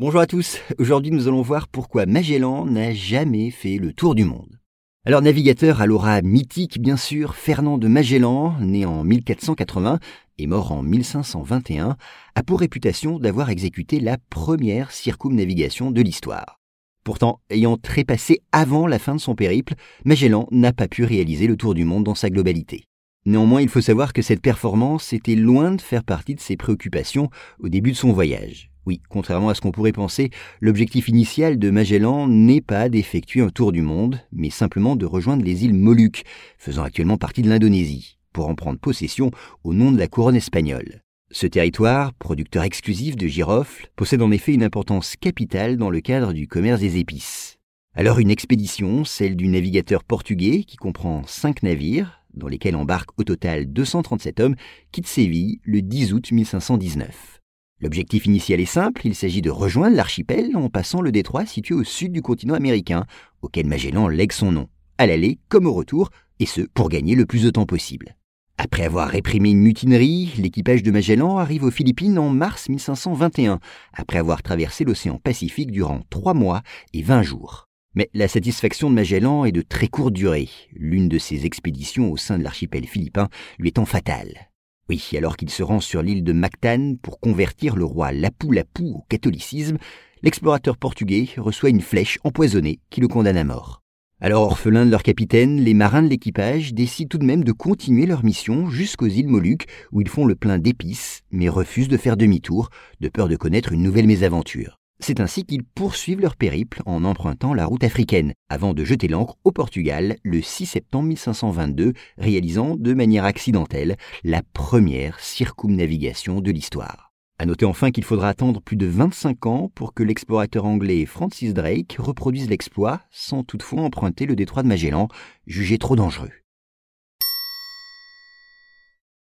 Bonjour à tous, aujourd'hui nous allons voir pourquoi Magellan n'a jamais fait le tour du monde. Alors navigateur à l'aura mythique bien sûr, Fernand de Magellan, né en 1480 et mort en 1521, a pour réputation d'avoir exécuté la première circumnavigation de l'histoire. Pourtant, ayant trépassé avant la fin de son périple, Magellan n'a pas pu réaliser le tour du monde dans sa globalité. Néanmoins, il faut savoir que cette performance était loin de faire partie de ses préoccupations au début de son voyage. Oui, contrairement à ce qu'on pourrait penser, l'objectif initial de Magellan n'est pas d'effectuer un tour du monde, mais simplement de rejoindre les îles Moluques, faisant actuellement partie de l'Indonésie, pour en prendre possession au nom de la couronne espagnole. Ce territoire, producteur exclusif de girofles, possède en effet une importance capitale dans le cadre du commerce des épices. Alors une expédition, celle du navigateur portugais qui comprend cinq navires, dans lesquels embarquent au total 237 hommes, quitte Séville le 10 août 1519. L'objectif initial est simple, il s'agit de rejoindre l'archipel en passant le détroit situé au sud du continent américain, auquel Magellan lègue son nom, à l'aller comme au retour, et ce pour gagner le plus de temps possible. Après avoir réprimé une mutinerie, l'équipage de Magellan arrive aux Philippines en mars 1521, après avoir traversé l'océan Pacifique durant trois mois et vingt jours. Mais la satisfaction de Magellan est de très courte durée, l'une de ses expéditions au sein de l'archipel philippin lui étant fatale. Oui, alors qu'il se rend sur l'île de Mactan pour convertir le roi Lapu-Lapu au catholicisme, l'explorateur portugais reçoit une flèche empoisonnée qui le condamne à mort. Alors, orphelins de leur capitaine, les marins de l'équipage décident tout de même de continuer leur mission jusqu'aux îles Moluques, où ils font le plein d'épices, mais refusent de faire demi-tour, de peur de connaître une nouvelle mésaventure. C'est ainsi qu'ils poursuivent leur périple en empruntant la route africaine, avant de jeter l'ancre au Portugal le 6 septembre 1522, réalisant de manière accidentelle la première circumnavigation de l'histoire. À noter enfin qu'il faudra attendre plus de 25 ans pour que l'explorateur anglais Francis Drake reproduise l'exploit sans toutefois emprunter le détroit de Magellan, jugé trop dangereux.